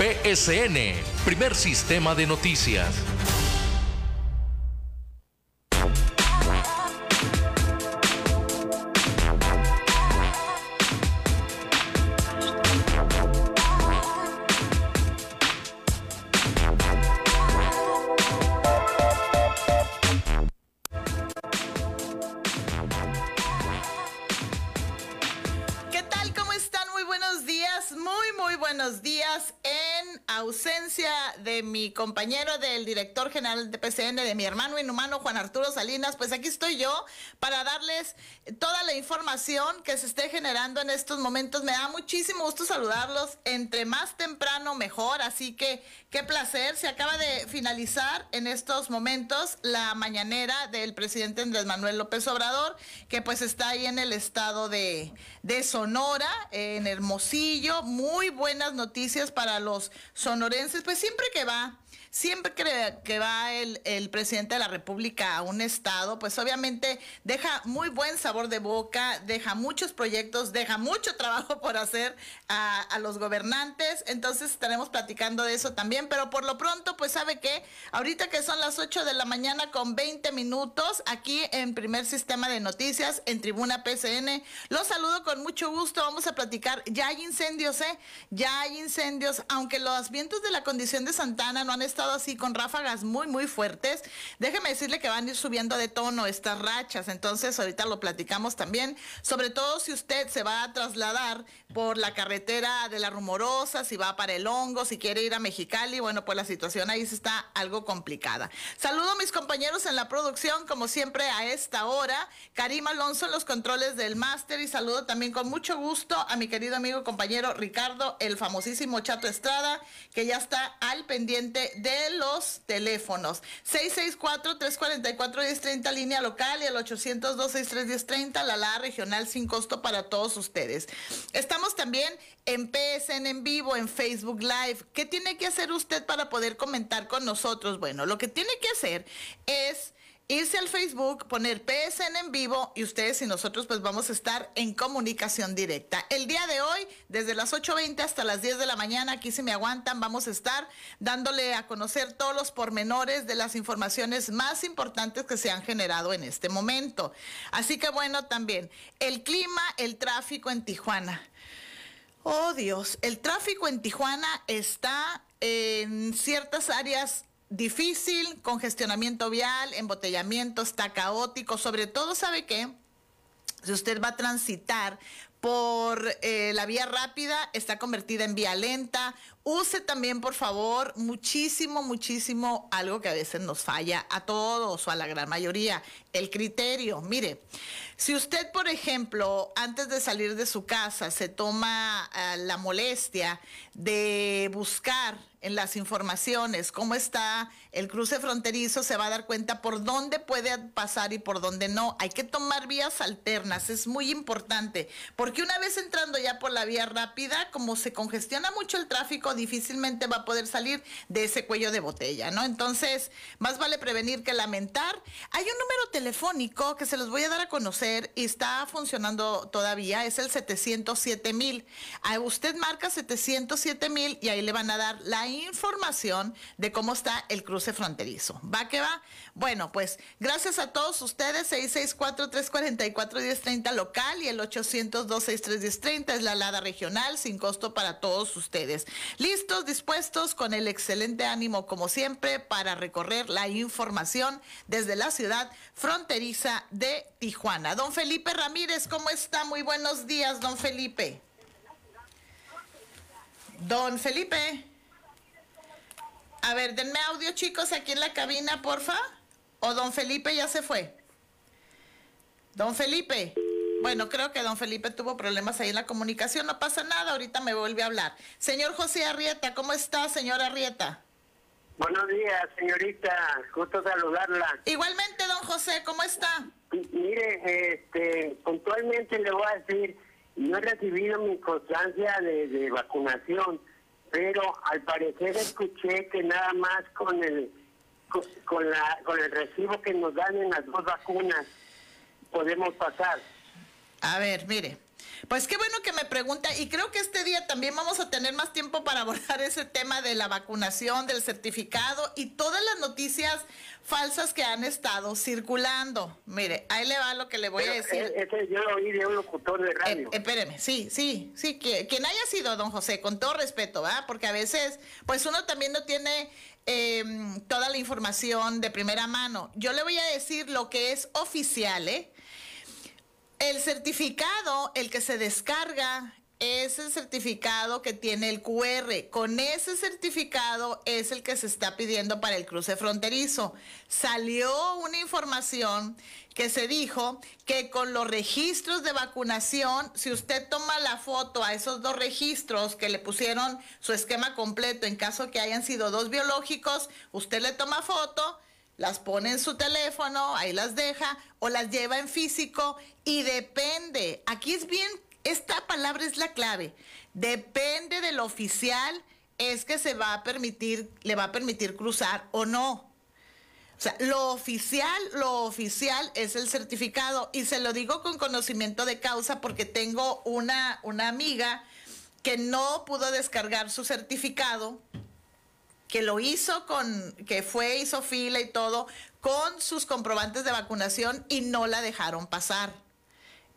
PSN, primer sistema de noticias. Compañero del director general de PCN, de mi hermano inhumano Juan Arturo Salinas, pues aquí estoy yo para darles toda la información que se esté generando en estos momentos. Me da muchísimo gusto saludarlos. Entre más temprano, mejor. Así que qué placer. Se acaba de finalizar en estos momentos la mañanera del presidente Andrés Manuel López Obrador, que pues está ahí en el estado de, de Sonora, en Hermosillo. Muy buenas noticias para los sonorenses. Pues siempre que va siempre que, va el, presidente de la República a un estado, pues obviamente deja muy buen sabor de boca, deja muchos proyectos, deja mucho trabajo por hacer a, a los gobernantes. Entonces estaremos platicando de eso también, pero por lo pronto, pues sabe que ahorita que son las 8 de la mañana con 20 minutos, aquí en primer sistema de noticias, en Tribuna PCN, los saludo con mucho gusto. Vamos a platicar. Ya hay incendios, ¿eh? Ya hay incendios, aunque los vientos de la condición de Santana no han estado así con ráfagas muy, muy fuertes. Déjeme decirle que van a ir subiendo de tono estas rachas. Entonces, ahorita lo platicamos también. Sobre todo si usted se va a trasladar por la carretera de la Rumorosa, si va para el Hongo, si quiere ir a Mexicali. Bueno, pues la situación ahí está algo complicada. Saludo a mis compañeros en la producción, como siempre, a esta hora. Karim Alonso en los controles del máster y saludo también con mucho gusto a mi querido amigo compañero Ricardo, el famosísimo Chato Estrada, que ya está al pendiente de los teléfonos. 664-344-1030 línea local y el 802-63-1030 la la regional sin costo para todos ustedes. Estamos también en PSN en vivo, en Facebook Live. ¿Qué tiene que hacer usted para poder comentar con nosotros? Bueno, lo que tiene que hacer es irse al Facebook, poner PSN en vivo y ustedes y nosotros pues vamos a estar en comunicación directa. El día de hoy, desde las 8.20 hasta las 10 de la mañana, aquí si me aguantan, vamos a estar dándole a conocer todos los pormenores de las informaciones más importantes que se han generado en este momento. Así que bueno, también el clima, el tráfico en Tijuana. Oh Dios, el tráfico en Tijuana está en ciertas áreas difícil, congestionamiento vial, embotellamiento, está caótico, sobre todo, ¿sabe qué? Si usted va a transitar por eh, la vía rápida, está convertida en vía lenta. Use también, por favor, muchísimo, muchísimo algo que a veces nos falla a todos o a la gran mayoría, el criterio. Mire, si usted, por ejemplo, antes de salir de su casa se toma eh, la molestia de buscar en las informaciones cómo está el cruce fronterizo, se va a dar cuenta por dónde puede pasar y por dónde no. Hay que tomar vías alternas, es muy importante, porque una vez entrando ya por la vía rápida, como se congestiona mucho el tráfico, difícilmente va a poder salir de ese cuello de botella, ¿no? Entonces, más vale prevenir que lamentar. Hay un número telefónico que se los voy a dar a conocer y está funcionando todavía, es el 707 mil. Usted marca 707 mil y ahí le van a dar la información de cómo está el cruce fronterizo. ¿Va que va? Bueno, pues gracias a todos ustedes, 664-344-1030 local y el 800-263-1030 es la alada regional sin costo para todos ustedes. Listos, dispuestos, con el excelente ánimo como siempre para recorrer la información desde la ciudad fronteriza de Tijuana. Don Felipe Ramírez, ¿cómo está? Muy buenos días, don Felipe. Don Felipe. A ver, denme audio, chicos, aquí en la cabina, porfa. ¿O don Felipe ya se fue? Don Felipe. Bueno, creo que don Felipe tuvo problemas ahí en la comunicación. No pasa nada, ahorita me vuelve a hablar. Señor José Arrieta, ¿cómo está, señor Arrieta? Buenos días, señorita. Gusto saludarla. Igualmente, don José, ¿cómo está? mire, este, puntualmente le voy a decir, no he recibido mi constancia de vacunación pero al parecer escuché que nada más con el con, la con el recibo que nos dan en las dos vacunas podemos pasar. A ver, mire, Pues qué bueno que me pregunta y creo que este día también vamos a tener más tiempo para abordar ese tema de la vacunación, del certificado y todas las noticias falsas que han estado circulando. Mire, ahí le va lo que le voy a decir. Eh, ese yo lo oí de un locutor de radio. Eh, espéreme, sí, sí, sí, que, quien haya sido don José, con todo respeto, ¿verdad? Porque a veces, pues uno también no tiene em, toda la información de primera mano. Yo le voy a decir lo que es oficial, ¿eh? El certificado, el que se descarga, es el certificado que tiene el QR. Con ese certificado es el que se está pidiendo para el cruce fronterizo. Salió una información que se dijo que con los registros de vacunación, si usted toma la foto a esos dos registros que le pusieron su esquema completo en caso que hayan sido dos biológicos, usted le toma foto las pone en su teléfono, ahí las deja, o las lleva en físico y depende, aquí es bien, esta palabra es la clave, depende del oficial, es que se va a permitir, le va a permitir cruzar o no. O sea, lo oficial, lo oficial es el certificado y se lo digo con conocimiento de causa porque tengo una, una amiga que no pudo descargar su certificado que lo hizo con, que fue, hizo fila y todo, con sus comprobantes de vacunación y no la dejaron pasar.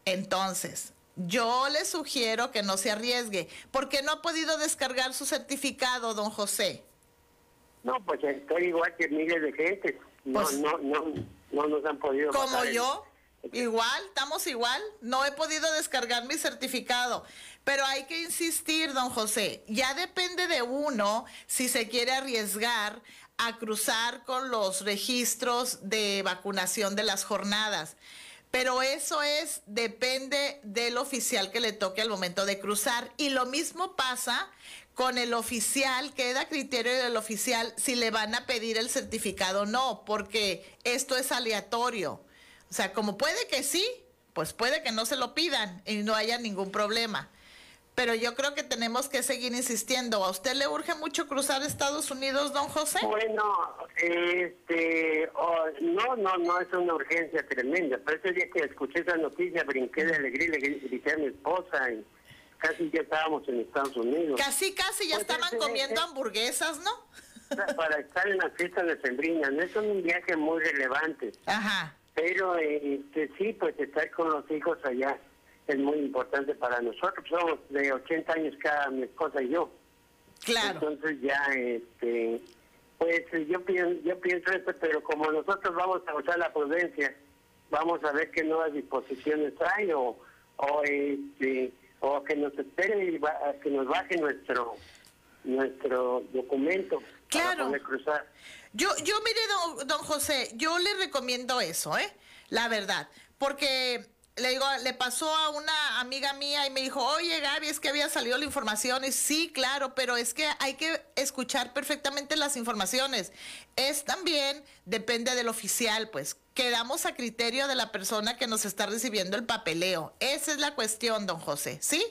Entonces, yo le sugiero que no se arriesgue. porque no ha podido descargar su certificado, don José? No, pues estoy igual que miles de gente. No, pues no, no, no nos han podido. Como yo, igual, estamos igual. No he podido descargar mi certificado. Pero hay que insistir, don José, ya depende de uno si se quiere arriesgar a cruzar con los registros de vacunación de las jornadas. Pero eso es, depende del oficial que le toque al momento de cruzar. Y lo mismo pasa con el oficial, queda criterio del oficial si le van a pedir el certificado o no, porque esto es aleatorio. O sea, como puede que sí, pues puede que no se lo pidan y no haya ningún problema pero yo creo que tenemos que seguir insistiendo. ¿A usted le urge mucho cruzar Estados Unidos, don José? Bueno, este, oh, no, no, no es una urgencia tremenda. Pero ese día que escuché esa noticia, brinqué de alegría y le grité a mi esposa y casi ya estábamos en Estados Unidos. Casi, casi, ya pues estaban comiendo hamburguesas, ¿no? Para estar en la fiesta de Sembrina, no es un viaje muy relevante. Ajá. Pero este, sí, pues estar con los hijos allá es muy importante para nosotros. Somos de 80 años cada mi esposa y yo. Claro. Entonces ya, este, pues yo pienso, yo pienso esto, pero como nosotros vamos a usar la prudencia, vamos a ver qué nuevas disposiciones hay o, o este, o que nos espere y que nos baje nuestro nuestro documento claro. para poder cruzar. Yo, yo mire, don, don José, yo le recomiendo eso, ¿eh? La verdad, porque le digo, le pasó a una amiga mía y me dijo, oye Gaby, es que había salido la información. Y sí, claro, pero es que hay que escuchar perfectamente las informaciones. Es también, depende del oficial, pues quedamos a criterio de la persona que nos está recibiendo el papeleo. Esa es la cuestión, don José, ¿sí?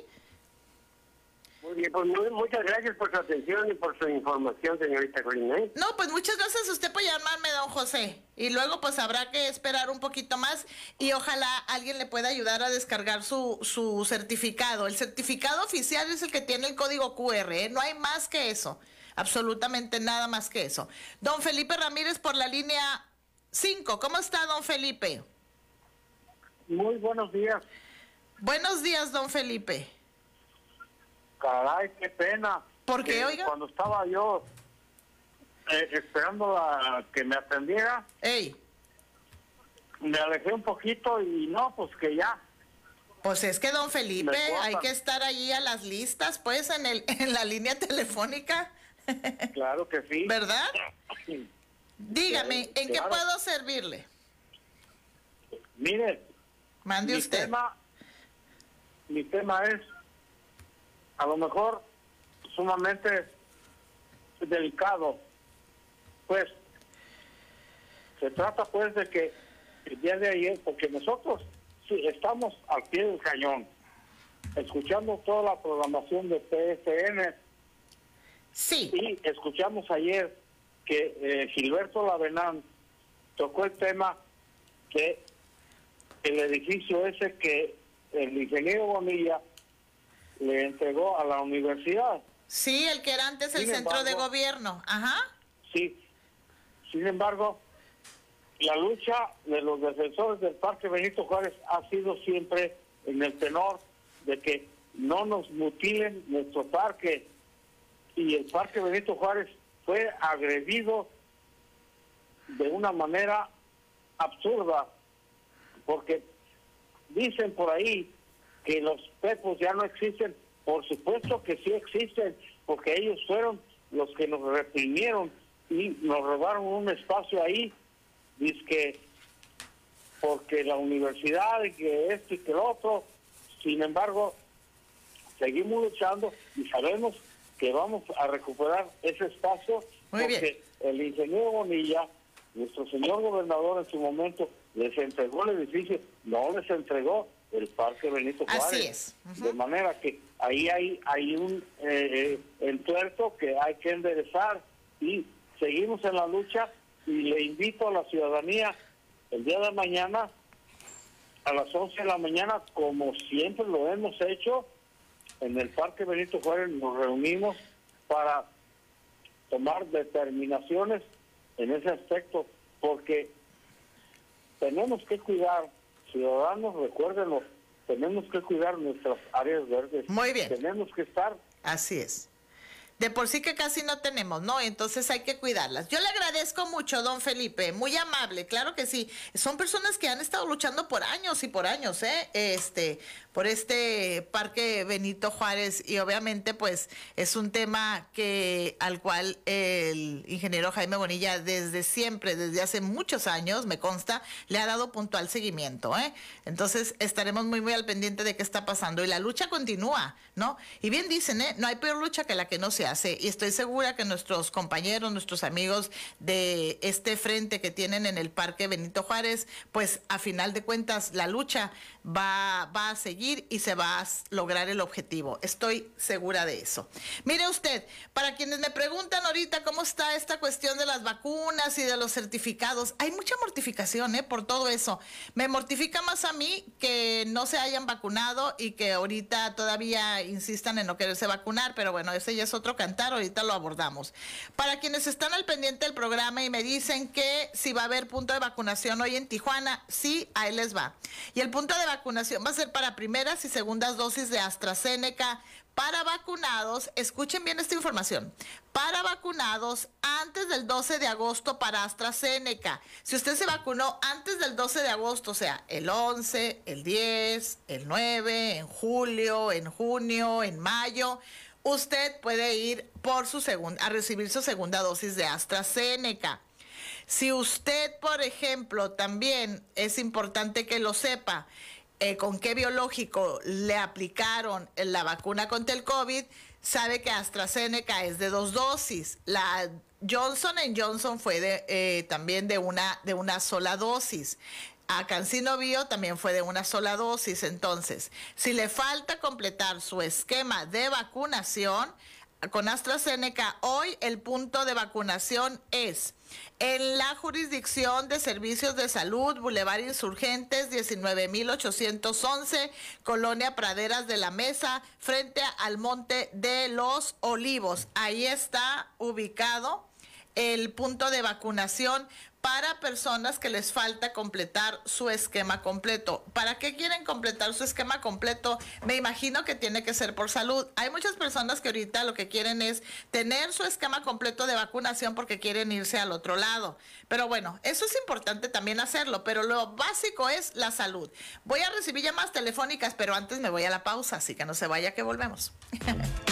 Muy bien, pues muchas gracias por su atención y por su información, señorita Corina. ¿eh? No, pues muchas gracias a usted por llamarme, don José. Y luego pues habrá que esperar un poquito más y ojalá alguien le pueda ayudar a descargar su, su certificado. El certificado oficial es el que tiene el código QR, ¿eh? no hay más que eso, absolutamente nada más que eso. Don Felipe Ramírez por la línea 5, ¿cómo está don Felipe? Muy buenos días. Buenos días, don Felipe. Caray, qué pena. ¿Por qué, oiga? Cuando estaba yo eh, esperando a que me atendiera, Ey. me alejé un poquito y no, pues que ya. Pues es que don Felipe, hay que estar allí a las listas, pues, en, el, en la línea telefónica. Claro que sí. ¿Verdad? Dígame, ¿en qué puedo servirle? Mire, Mande mi usted. Tema, mi tema es a lo mejor sumamente delicado. Pues se trata pues de que el día de ayer, porque nosotros sí, estamos al pie del cañón, escuchando toda la programación de PSN. Sí. Y escuchamos ayer que eh, Gilberto Lavenán tocó el tema que el edificio ese que el ingeniero Bonilla le entregó a la universidad. Sí, el que era antes el centro de gobierno. Ajá. Sí. Sin embargo, la lucha de los defensores del Parque Benito Juárez ha sido siempre en el tenor de que no nos mutilen nuestro parque. Y el Parque Benito Juárez fue agredido de una manera absurda, porque dicen por ahí que los pepos ya no existen, por supuesto que sí existen, porque ellos fueron los que nos reprimieron y nos robaron un espacio ahí, dice que porque la universidad y que esto y que lo otro, sin embargo, seguimos luchando y sabemos que vamos a recuperar ese espacio porque el ingeniero Bonilla, nuestro señor gobernador en su momento, les entregó el edificio, no les entregó el Parque Benito Juárez. Así es. De manera que ahí hay, hay un eh, eh, entuerto que hay que enderezar y seguimos en la lucha y le invito a la ciudadanía el día de mañana a las 11 de la mañana, como siempre lo hemos hecho, en el Parque Benito Juárez nos reunimos para tomar determinaciones en ese aspecto, porque tenemos que cuidar, ciudadanos, recuérdenlo, tenemos que cuidar nuestras áreas verdes. Muy bien. Tenemos que estar. Así es. De por sí que casi no tenemos, ¿no? Entonces hay que cuidarlas. Yo le agradezco mucho, don Felipe, muy amable, claro que sí. Son personas que han estado luchando por años y por años, ¿eh? Este, por este parque Benito Juárez y obviamente pues es un tema que al cual el ingeniero Jaime Bonilla desde siempre, desde hace muchos años, me consta, le ha dado puntual seguimiento, ¿eh? Entonces estaremos muy muy al pendiente de qué está pasando y la lucha continúa, ¿no? Y bien dicen, ¿eh? No hay peor lucha que la que no se hace y estoy segura que nuestros compañeros, nuestros amigos de este frente que tienen en el parque Benito Juárez, pues a final de cuentas la lucha va, va a seguir y se va a lograr el objetivo. Estoy segura de eso. Mire usted, para quienes me preguntan ahorita cómo está esta cuestión de las vacunas y de los certificados, hay mucha mortificación ¿eh? por todo eso. Me mortifica más a mí que no se hayan vacunado y que ahorita todavía insistan en no quererse vacunar, pero bueno, ese ya es otro cantar, ahorita lo abordamos. Para quienes están al pendiente del programa y me dicen que si va a haber punto de vacunación hoy en Tijuana, sí, ahí les va. Y el punto de vacunación va a ser para primeras y segundas dosis de AstraZeneca para vacunados, escuchen bien esta información, para vacunados antes del 12 de agosto para AstraZeneca. Si usted se vacunó antes del 12 de agosto, o sea, el 11, el 10, el 9, en julio, en junio, en mayo, usted puede ir por su segunda, a recibir su segunda dosis de AstraZeneca. Si usted, por ejemplo, también es importante que lo sepa, eh, con qué biológico le aplicaron la vacuna contra el COVID, sabe que AstraZeneca es de dos dosis. La Johnson Johnson fue eh, también de una, de una sola dosis. A Cancino Bio también fue de una sola dosis. Entonces, si le falta completar su esquema de vacunación con AstraZeneca, hoy el punto de vacunación es en la jurisdicción de servicios de salud, Boulevard Insurgentes, 19.811, Colonia Praderas de la Mesa, frente al Monte de los Olivos. Ahí está ubicado el punto de vacunación para personas que les falta completar su esquema completo. ¿Para qué quieren completar su esquema completo? Me imagino que tiene que ser por salud. Hay muchas personas que ahorita lo que quieren es tener su esquema completo de vacunación porque quieren irse al otro lado. Pero bueno, eso es importante también hacerlo, pero lo básico es la salud. Voy a recibir llamadas telefónicas, pero antes me voy a la pausa, así que no se vaya que volvemos.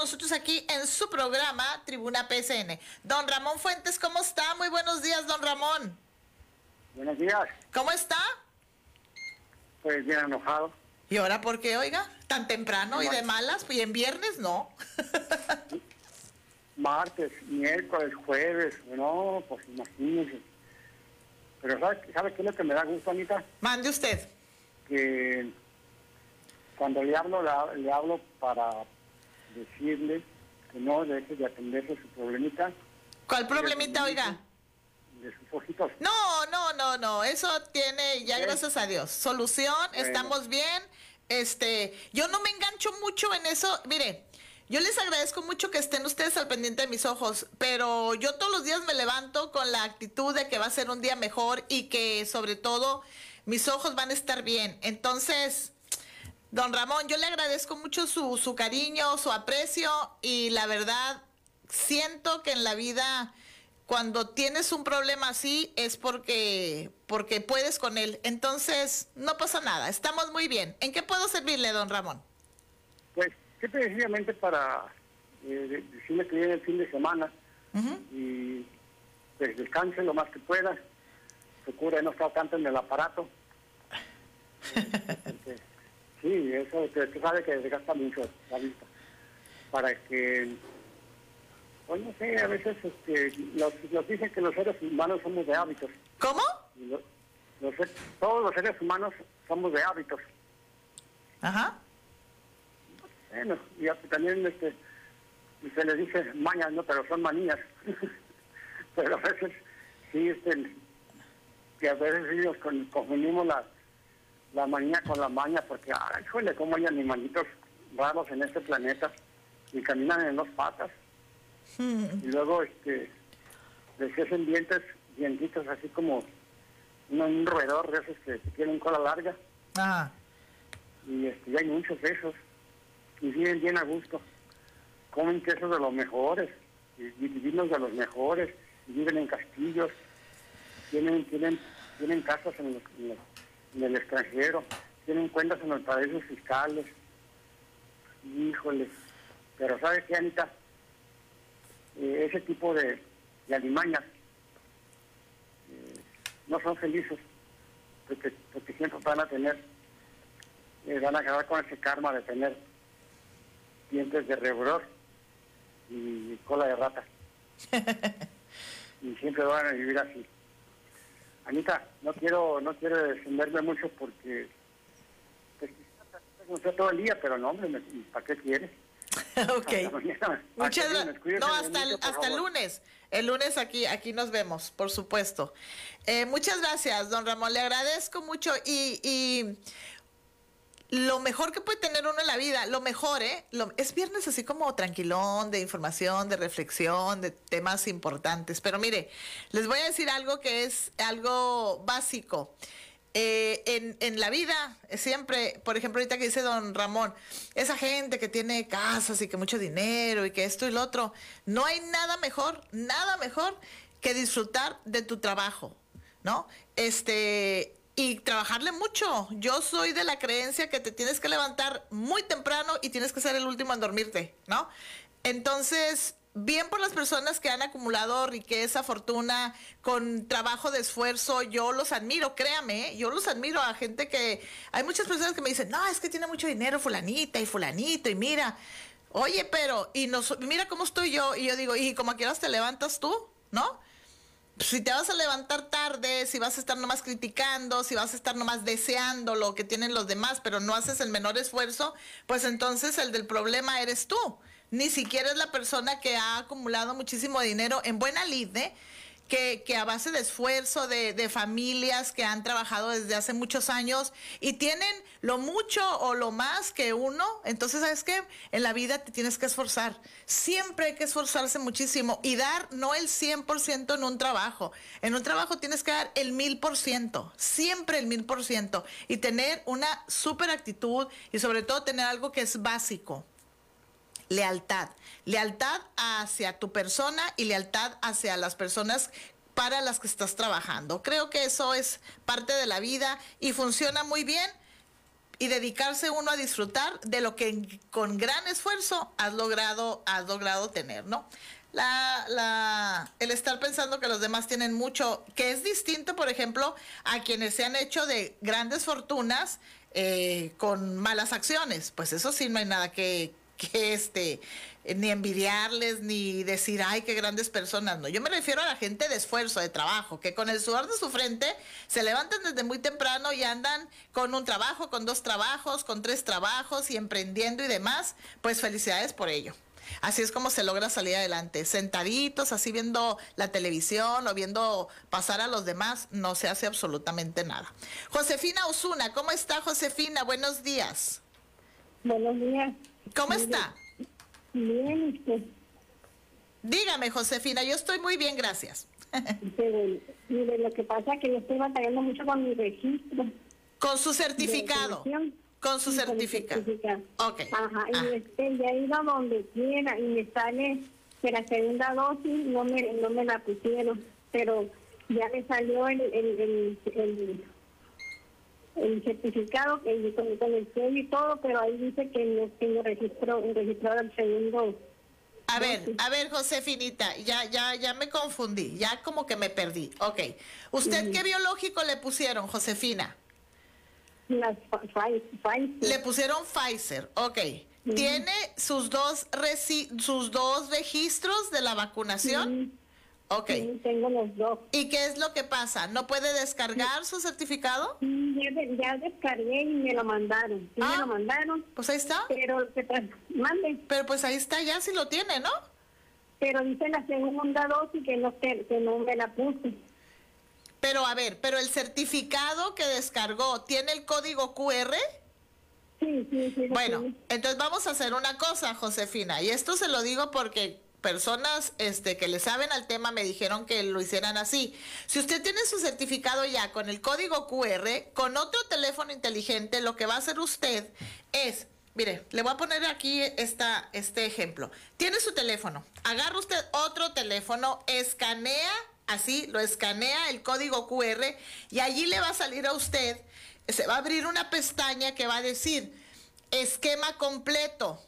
nosotros aquí en su programa Tribuna PSN. Don Ramón Fuentes, ¿cómo está? Muy buenos días, don Ramón. Buenos días. ¿Cómo está? Pues bien enojado. ¿Y ahora por qué, oiga? ¿Tan temprano y de malas? Y en viernes no. Martes, miércoles, jueves. No, pues imagínense. Pero ¿sabe, ¿sabe qué es lo que me da gusto, Anita? Mande usted. Que cuando le hablo, le, hablo para decirle que no deje de atenderse su problemita ¿Cuál problemita, oiga? de sus ojitos. No, no, no, no. Eso tiene ya gracias a Dios. Solución, Bueno. estamos bien. Este, yo no me engancho mucho en eso. Mire, yo les agradezco mucho que estén ustedes al pendiente de mis ojos, pero yo todos los días me levanto con la actitud de que va a ser un día mejor y que sobre todo mis ojos van a estar bien. Entonces, don Ramón, yo le agradezco mucho su, su cariño, su aprecio y la verdad siento que en la vida cuando tienes un problema así es porque porque puedes con él. Entonces, no pasa nada, estamos muy bien. ¿En qué puedo servirle, don Ramón? Pues, ¿qué precisamente para eh, decirle que viene el fin de semana y pues descanse lo más que pueda, procure no estar tanto en el aparato. Porque, sí, eso usted usted sabe que desgasta mucho la vista. Para que, pues no sé, a veces este, nos, nos dicen que los seres humanos somos de hábitos. ¿Cómo? Los todos los seres humanos somos de hábitos. Ajá. Bueno, y también este, se les dice mañas, ¿no? Pero son manías. Pero a veces, sí, este, que a veces sí nos con- confundimos la, la manía con la maña, porque, ay, híjole, cómo hay animalitos raros en este planeta y caminan en dos patas. Y luego, este, les hacen dientes, dientitos así como un, un roedor de esos que, que tienen cola larga. Ajá. y este, ya hay muchos de esos. Y viven bien a gusto. Comen quesos de los mejores y, y vinos de los mejores y viven en castillos. Tienen tienen tienen casas en, los- en los- en el extranjero tienen cuentas en los paraísos fiscales híjole pero sabes qué Anita Eh, ese tipo de, de alimañas eh, no son felices porque, porque siempre van a tener eh, van a acabar con ese karma de tener dientes de rebror y cola de rata. y siempre van a vivir así. Anita, no quiero no quiero defenderme mucho porque pues, no sé todo el día, pero no, hombre, ¿para qué quieres? ok. Muchas gracias. No, hasta el, hasta el lunes. El lunes aquí, aquí nos vemos, por supuesto. Eh, muchas gracias, don Ramón. Le agradezco mucho y, y lo mejor que puede tener uno en la vida, lo mejor, ¿eh? Lo- es viernes así como tranquilón, de información, de reflexión, de temas importantes. Pero mire, les voy a decir algo que es algo básico. Eh, en, en la vida, eh, siempre, por ejemplo, ahorita que dice don Ramón, esa gente que tiene casas y que mucho dinero y que esto y lo otro, no hay nada mejor, nada mejor que disfrutar de tu trabajo, ¿no? Este, y trabajarle mucho. Yo soy de la creencia que te tienes que levantar muy temprano y tienes que ser el último en dormirte, ¿no? Entonces, bien por las personas que han acumulado riqueza, fortuna, con trabajo de esfuerzo, yo los admiro, créame, ¿eh? yo los admiro a gente que... Hay muchas personas que me dicen, no, es que tiene mucho dinero fulanita y fulanito y mira, oye, pero, y nos, mira cómo estoy yo, y yo digo, y como quieras te levantas tú, ¿no? Si te vas a levantar tarde, si vas a estar nomás criticando, si vas a estar nomás deseando lo que tienen los demás, pero no haces el menor esfuerzo, pues entonces el del problema eres tú. Ni siquiera es la persona que ha acumulado muchísimo dinero en buena lid, ¿eh? Que, a base de esfuerzo de, familias que han trabajado desde hace muchos años y tienen lo mucho o lo más que uno, entonces sabes que en la vida te tienes que esforzar. Siempre hay que esforzarse muchísimo y dar no el 100% en un trabajo. En un trabajo tienes que dar el mil por ciento, siempre el mil por ciento y tener una super actitud y sobre todo tener algo que es básico lealtad. Lealtad hacia tu persona y lealtad hacia las personas para las que estás trabajando. Creo que eso es parte de la vida y funciona muy bien. y dedicarse uno a disfrutar de lo que con gran esfuerzo has logrado, has logrado tener, ¿no? La, el estar pensando que los demás tienen mucho, que es distinto, por ejemplo, a quienes se han hecho de grandes fortunas eh, con malas acciones. Pues eso sí, no hay nada que, que este, ni envidiarles, ni decir, ay, qué grandes personas. No, yo me refiero a la gente de esfuerzo, de trabajo, que con el sudor de su frente se levantan desde muy temprano y andan con un trabajo, con dos trabajos, con tres trabajos y emprendiendo y demás. Pues felicidades por ello. Así es como se logra salir adelante. Sentaditos, así viendo la televisión o viendo pasar a los demás, no se hace absolutamente nada. Josefina Osuna, ¿cómo está Josefina? Buenos días. Buenos días. ¿Cómo está? Bien, usted. Dígame, Josefina, yo estoy muy bien, gracias. Pero, mire, lo que pasa es que yo estoy batallando mucho con mi registro. Con su certificado. Con su certificado. certificado. Ok. Ajá, Ah. y este, ya he ido a donde quiera y me sale que la segunda dosis no me, no me la pusieron, pero ya me salió el, el, el, el, el certificado que con, con el sello y todo, pero ahí dice que no tengo registro, registrado el segundo. A ver, a ver, Josefinita, ya, ya, ya me confundí, ya como que me perdí. Ok. ¿Usted qué biológico le pusieron, Josefina? Pfizer. Le pusieron Pfizer, ok. ¿Tiene sus dos, reci- sus dos registros de la vacunación? Ok. Sí, tengo los dos. ¿Y qué es lo que pasa? ¿No puede descargar su certificado? Ya, de- ya descargué y me lo mandaron. Sí, Ah. me lo mandaron, Pues ahí está. pero que mande, Pero pues ahí está, ya si lo tiene, ¿no? pero dice la segunda dosis que no, te- que no me la puse. Pero a ver, pero el certificado que descargó, ¿tiene el código QR? Sí, sí, sí. Bueno, entonces vamos a hacer una cosa, Josefina, y esto se lo digo porque personas este, que le saben al tema me dijeron que lo hicieran así. Si usted tiene su certificado ya con el código QR, con otro teléfono inteligente, lo que va a hacer usted es, mire, le voy a poner aquí esta, este ejemplo. Tiene su teléfono, agarra usted otro teléfono, escanea, así, lo escanea el código QR y allí le va a salir a usted, se va a abrir una pestaña que va a decir esquema completo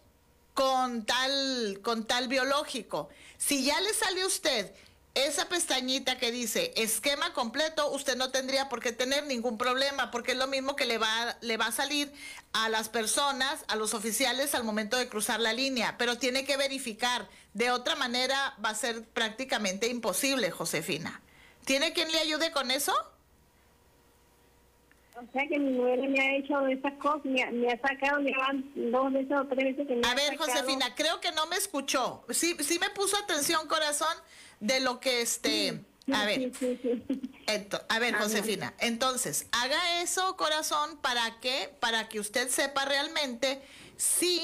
con tal, con tal biológico. Si ya le sale a usted esa pestañita que dice esquema completo, usted no tendría por qué tener ningún problema, porque es lo mismo que le va, le va a salir a las personas, a los oficiales al momento de cruzar la línea, pero tiene que verificar. De otra manera va a ser prácticamente imposible, Josefina. ¿Tiene quien le ayude con eso? O sea que mi nuera me ha hecho esas cosas, me ha, me ha sacado, ya van dos veces o tres veces que me A ha ver, sacado. Josefina, creo que no me escuchó. Sí, sí me puso atención, corazón, de lo que este. Sí, A ver, sí, sí, sí. ento- a ver, Ajá. Josefina. Entonces, haga eso, corazón, para que, para que usted sepa realmente si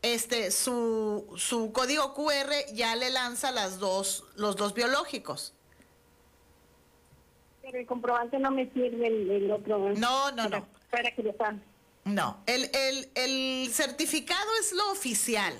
este su, su código QR ya le lanza las dos, los dos biológicos. Pero el comprobante no me sirve el, el otro. ¿eh? No, no, para, no. Para que lo. No, el, el, el certificado es lo oficial.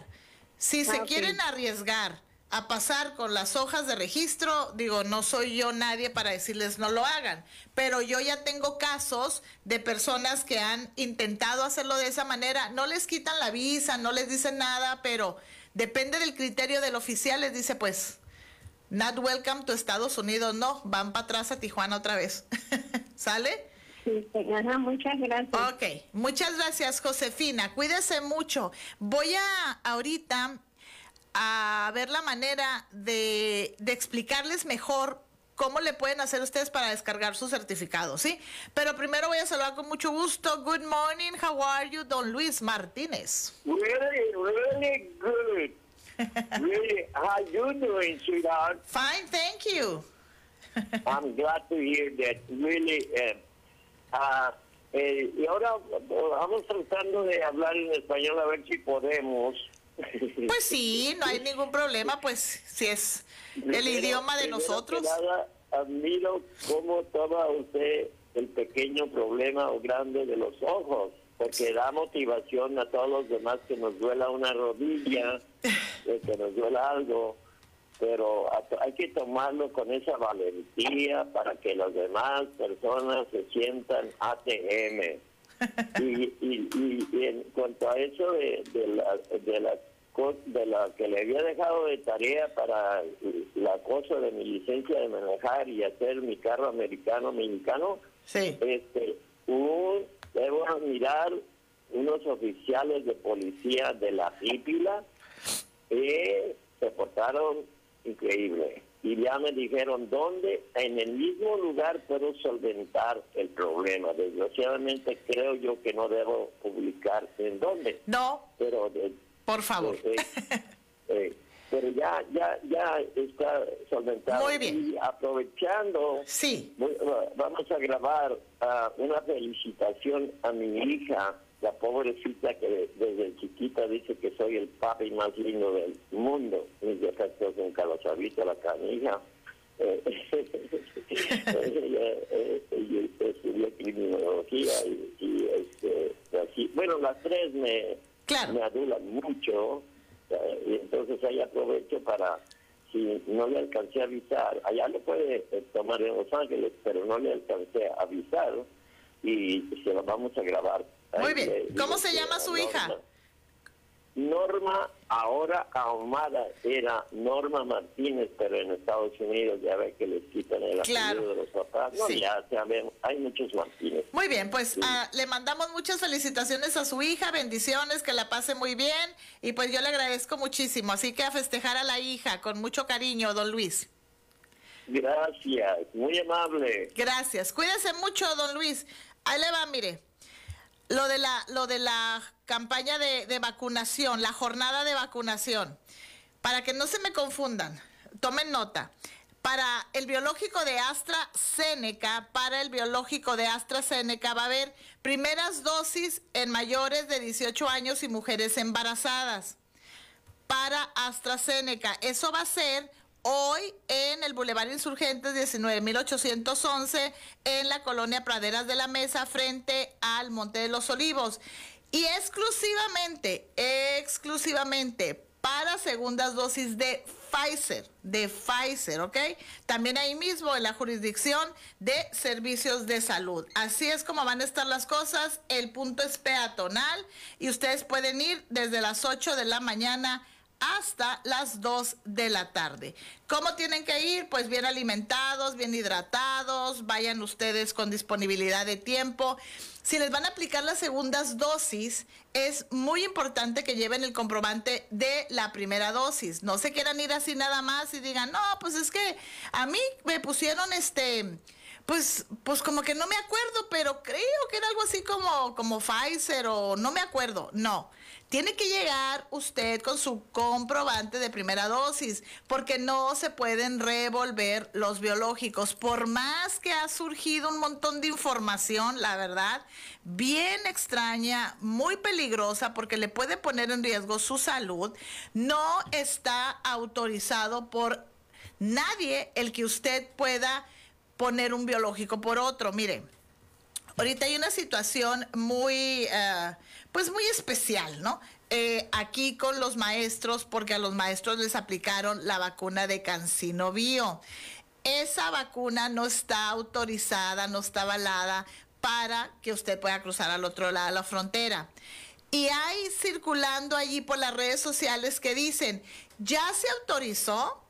Si se Ah, quieren arriesgar a pasar con las hojas de registro, digo, no soy yo nadie para decirles no lo hagan, pero yo ya tengo casos de personas que han intentado hacerlo de esa manera, no les quitan la visa, no les dicen nada, pero depende del criterio del oficial, les dice pues, not welcome to Estados Unidos, no, van para atrás a Tijuana otra vez. ¿Sale? Sí, ajá, muchas gracias. Ok, muchas gracias Josefina, cuídese mucho. Voy a ahorita a ver la manera de, de explicarles mejor cómo le pueden hacer ustedes para descargar su certificado, ¿sí? Pero primero voy a saludar con mucho gusto. Good morning, how are you, don Luis Martínez? Really, really good. Really, how you doing, sweetheart? Fine, thank you. I'm glad to hear that. Really, eh, ah, eh, y ahora eh, vamos tratando de hablar en español a ver si podemos. Pues sí, no hay ningún problema, pues si es el idioma de nosotros. nada, admiro cómo toma usted el pequeño problema o grande de los ojos, porque da motivación a todos los demás que nos duela una rodilla, eh, que nos duela algo, pero hay que tomarlo con esa valentía para que las demás personas se sientan ATM. y, y, en cuanto a eso de, de la, de la de la que le había dejado de tarea para la cosa de mi licencia de manejar y hacer mi carro americano mexicano, sí. este, un, debo mirar unos oficiales de policía de la Pípila que se portaron increíble. Y ya me dijeron dónde, en el mismo lugar puedo solventar el problema. Desgraciadamente creo yo que no debo publicar en dónde. No. Pero por favor. Eh, eh, pero ya ya ya está solventado. Muy bien. Y aprovechando, sí. vamos a grabar ah, una felicitación a mi hija la pobrecita que desde chiquita dice que soy el papi más lindo del mundo. Mis defectos nunca los ha visto la canija. Eh, ella, estudió criminología y, este, así. Bueno, las tres me, me adulan mucho. Y entonces ahí aprovecho para si no le alcancé a avisar, allá lo puede eh, tomar en Los Ángeles, pero no le alcancé a avisar y se lo vamos a grabar muy bien. ¿Cómo se llama su hija? Norma, ahora ahumada, era Norma Martínez, pero en Estados Unidos ya ve que les quitan el apellido de los papás. No, ya sabemos, hay muchos Martínez. Muy bien, pues ah, le mandamos muchas felicitaciones a su hija, bendiciones, que la pase muy bien y pues yo le agradezco muchísimo. Así que a festejar a la hija con mucho cariño, don Luis. Gracias, muy amable. Gracias, cuídese mucho, don Luis. Ahí le va, mire. Lo de la, lo de la campaña de, de vacunación, la jornada de vacunación, para que no se me confundan, tomen nota para el biológico de AstraZeneca, para el biológico de AstraZeneca va a haber primeras dosis en mayores de 18 años y mujeres embarazadas. Para AstraZeneca, eso va a ser hoy en el Boulevard Insurgentes 19811 en la colonia Praderas de la Mesa frente al Monte de los Olivos. Y exclusivamente, exclusivamente para segundas dosis de Pfizer, de Pfizer, ¿ok? También ahí mismo en la jurisdicción de servicios de salud. Así es como van a estar las cosas. El punto es peatonal y ustedes pueden ir desde las 8 de la mañana hasta las 2 de la tarde. ¿Cómo tienen que ir? Pues bien alimentados, bien hidratados, vayan ustedes con disponibilidad de tiempo. Si les van a aplicar las segundas dosis, es muy importante que lleven el comprobante de la primera dosis. No se quieran ir así nada más y digan, no, pues es que a mí me pusieron este pues, pues como que no me acuerdo, pero creo que era algo así como, como Pfizer o no me acuerdo. No, tiene que llegar usted con su comprobante de primera dosis, porque no se pueden revolver los biológicos. Por más que ha surgido un montón de información, la verdad, bien extraña, muy peligrosa, porque le puede poner en riesgo su salud, no está autorizado por nadie el que usted pueda poner un biológico por otro. Mire, ahorita hay una situación muy... Eh, pues muy especial, ¿no? Eh, aquí con los maestros, porque a los maestros les aplicaron la vacuna de Cancino Bio. Esa vacuna no está autorizada, no está avalada para que usted pueda cruzar al otro lado de la frontera. Y hay circulando allí por las redes sociales que dicen, ya se autorizó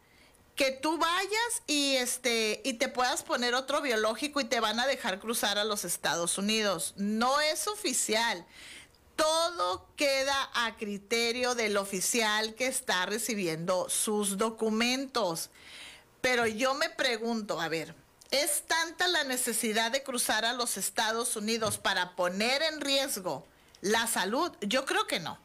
que tú vayas y este y te puedas poner otro biológico y te van a dejar cruzar a los Estados Unidos. No es oficial todo queda a criterio del oficial que está recibiendo sus documentos. Pero yo me pregunto, a ver, ¿es tanta la necesidad de cruzar a los Estados Unidos para poner en riesgo la salud? Yo creo que no.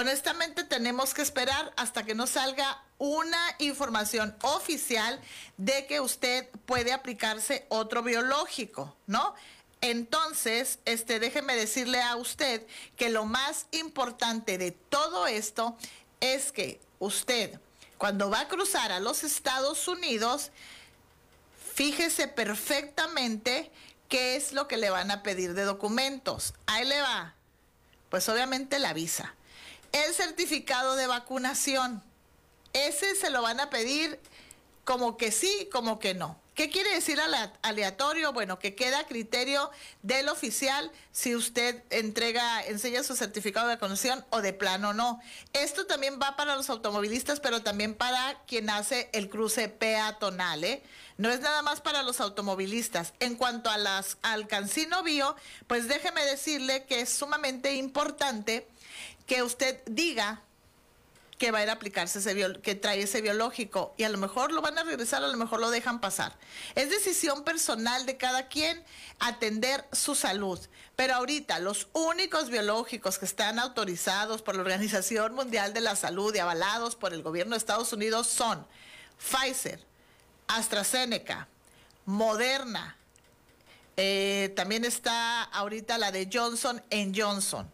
Honestamente tenemos que esperar hasta que nos salga una información oficial de que usted puede aplicarse otro biológico, ¿no? Entonces, este, déjeme decirle a usted que lo más importante de todo esto es que usted, cuando va a cruzar a los Estados Unidos, fíjese perfectamente qué es lo que le van a pedir de documentos. Ahí le va. Pues obviamente la visa. El certificado de vacunación. Ese se lo van a pedir como que sí, como que no ¿Qué quiere decir aleatorio? Bueno, que queda a criterio del oficial si usted entrega, enseña su certificado de vacunación o de plano no. Esto también va para los automovilistas, pero también para quien hace el cruce peatonal, ¿eh? No es nada más para los automovilistas. En cuanto a las, al cancino bio, pues déjeme decirle que es sumamente importante que usted diga que va a ir a aplicarse ese que trae ese biológico y a lo mejor lo van a regresar, a lo mejor lo dejan pasar. Es decisión personal de cada quien atender su salud. Pero ahorita los únicos biológicos que están autorizados por la Organización Mundial de la Salud y avalados por el gobierno de Estados Unidos son Pfizer, AstraZeneca, Moderna, eh, también está ahorita la de Johnson en Johnson.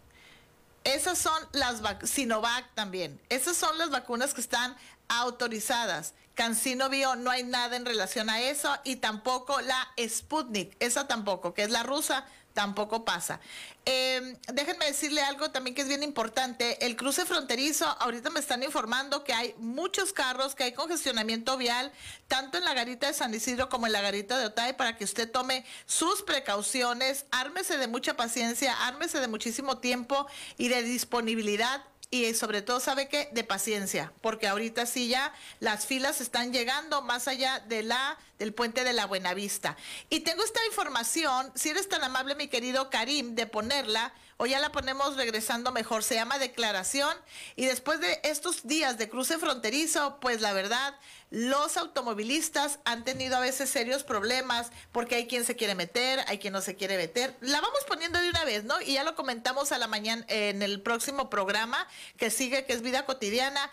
Esas son las Sinovac también. Esas son las vacunas que están autorizadas. Cancino Bio no hay nada en relación a eso y tampoco la Sputnik, esa tampoco, que es la rusa, tampoco pasa. Em, déjenme decirle algo también que es bien importante. El cruce fronterizo, ahorita me están informando que hay muchos carros, que hay congestionamiento vial, tanto en la garita de San Isidro como en la garita de Otay, para que usted tome sus precauciones, ármese de mucha paciencia, ármese de muchísimo tiempo y de disponibilidad y sobre todo, ¿sabe qué? De paciencia, porque ahorita sí ya las filas están llegando más allá de la del puente de la Buenavista. Y tengo esta información, si eres tan amable, mi querido Karim, de ponerla, o ya la ponemos regresando mejor, se llama declaración, y después de estos días de cruce fronterizo, pues la verdad, los automovilistas han tenido a veces serios problemas, porque hay quien se quiere meter, hay quien no se quiere meter. La vamos poniendo de una vez, ¿no? Y ya lo comentamos a la mañana en el próximo programa que sigue, que es vida cotidiana.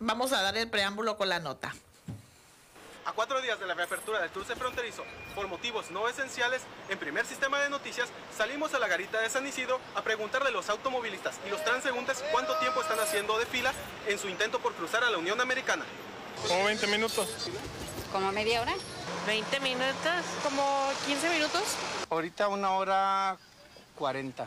Vamos a dar el preámbulo con la nota. A cuatro días de la reapertura del cruce fronterizo, por motivos no esenciales, en primer sistema de noticias salimos a la garita de San Isidro a preguntarle a los automovilistas y los transeúntes cuánto tiempo están haciendo de fila en su intento por cruzar a la Unión Americana. Como 20 minutos. ¿Como media hora? 20 minutos, como 15 minutos. Ahorita una hora 40.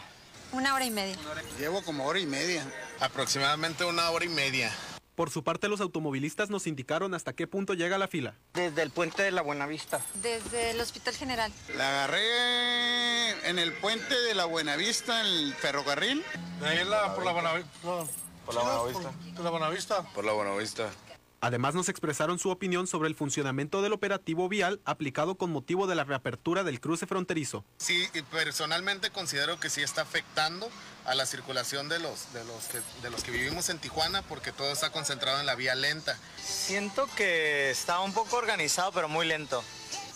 Una hora y media. Llevo como hora y media. Aproximadamente una hora y media. Por su parte, los automovilistas nos indicaron hasta qué punto llega la fila. Desde el puente de la Buenavista. Desde el Hospital General. La agarré en el puente de la Buenavista, en el ferrocarril. De ahí la, por la Buenavista. Por la Buenavista. Por la Buenavista. Por la Buenavista. Además nos expresaron su opinión sobre el funcionamiento del operativo vial aplicado con motivo de la reapertura del cruce fronterizo. Sí, personalmente considero que sí está afectando a la circulación de los, de los, que, de los que vivimos en Tijuana porque todo está concentrado en la vía lenta. Siento que está un poco organizado pero muy lento.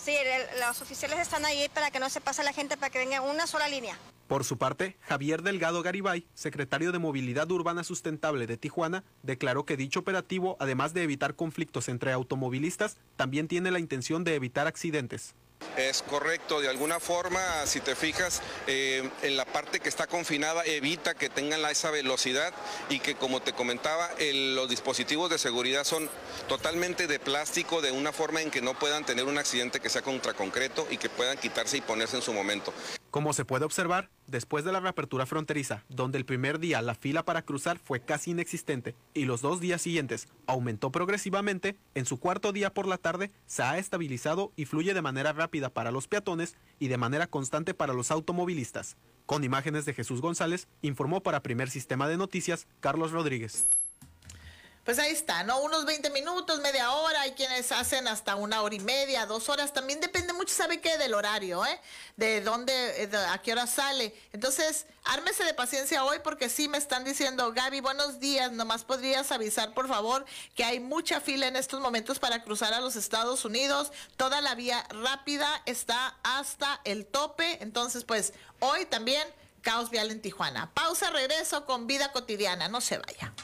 Sí, los oficiales están ahí para que no se pase la gente, para que venga una sola línea. Por su parte, Javier Delgado Garibay, secretario de Movilidad Urbana Sustentable de Tijuana, declaró que dicho operativo, además de evitar conflictos entre automovilistas, también tiene la intención de evitar accidentes. Es correcto, de alguna forma, si te fijas, eh, en la parte que está confinada evita que tengan esa velocidad y que, como te comentaba, los dispositivos de seguridad son totalmente de plástico, de una forma en que no puedan tener un accidente que sea contra concreto y que puedan quitarse y ponerse en su momento. Como se puede observar, después de la reapertura fronteriza, donde el primer día la fila para cruzar fue casi inexistente y los dos días siguientes aumentó progresivamente, en su cuarto día por la tarde se ha estabilizado y fluye de manera rápida para los peatones y de manera constante para los automovilistas. Con imágenes de Jesús González, informó para Primer Sistema de Noticias Carlos Rodríguez. Pues ahí está, ¿no? Unos 20 minutos, media hora, hay quienes hacen hasta una hora y media, dos horas, también depende mucho, ¿sabe qué? Del horario, ¿eh? De dónde, eh, a qué hora sale. Entonces, ármese de paciencia hoy porque sí me están diciendo, Gaby, buenos días, nomás podrías avisar, por favor, que hay mucha fila en estos momentos para cruzar a los Estados Unidos, toda la vía rápida está hasta el tope, entonces, pues, hoy también caos vial en Tijuana. Pausa, regreso con vida cotidiana, no se vaya.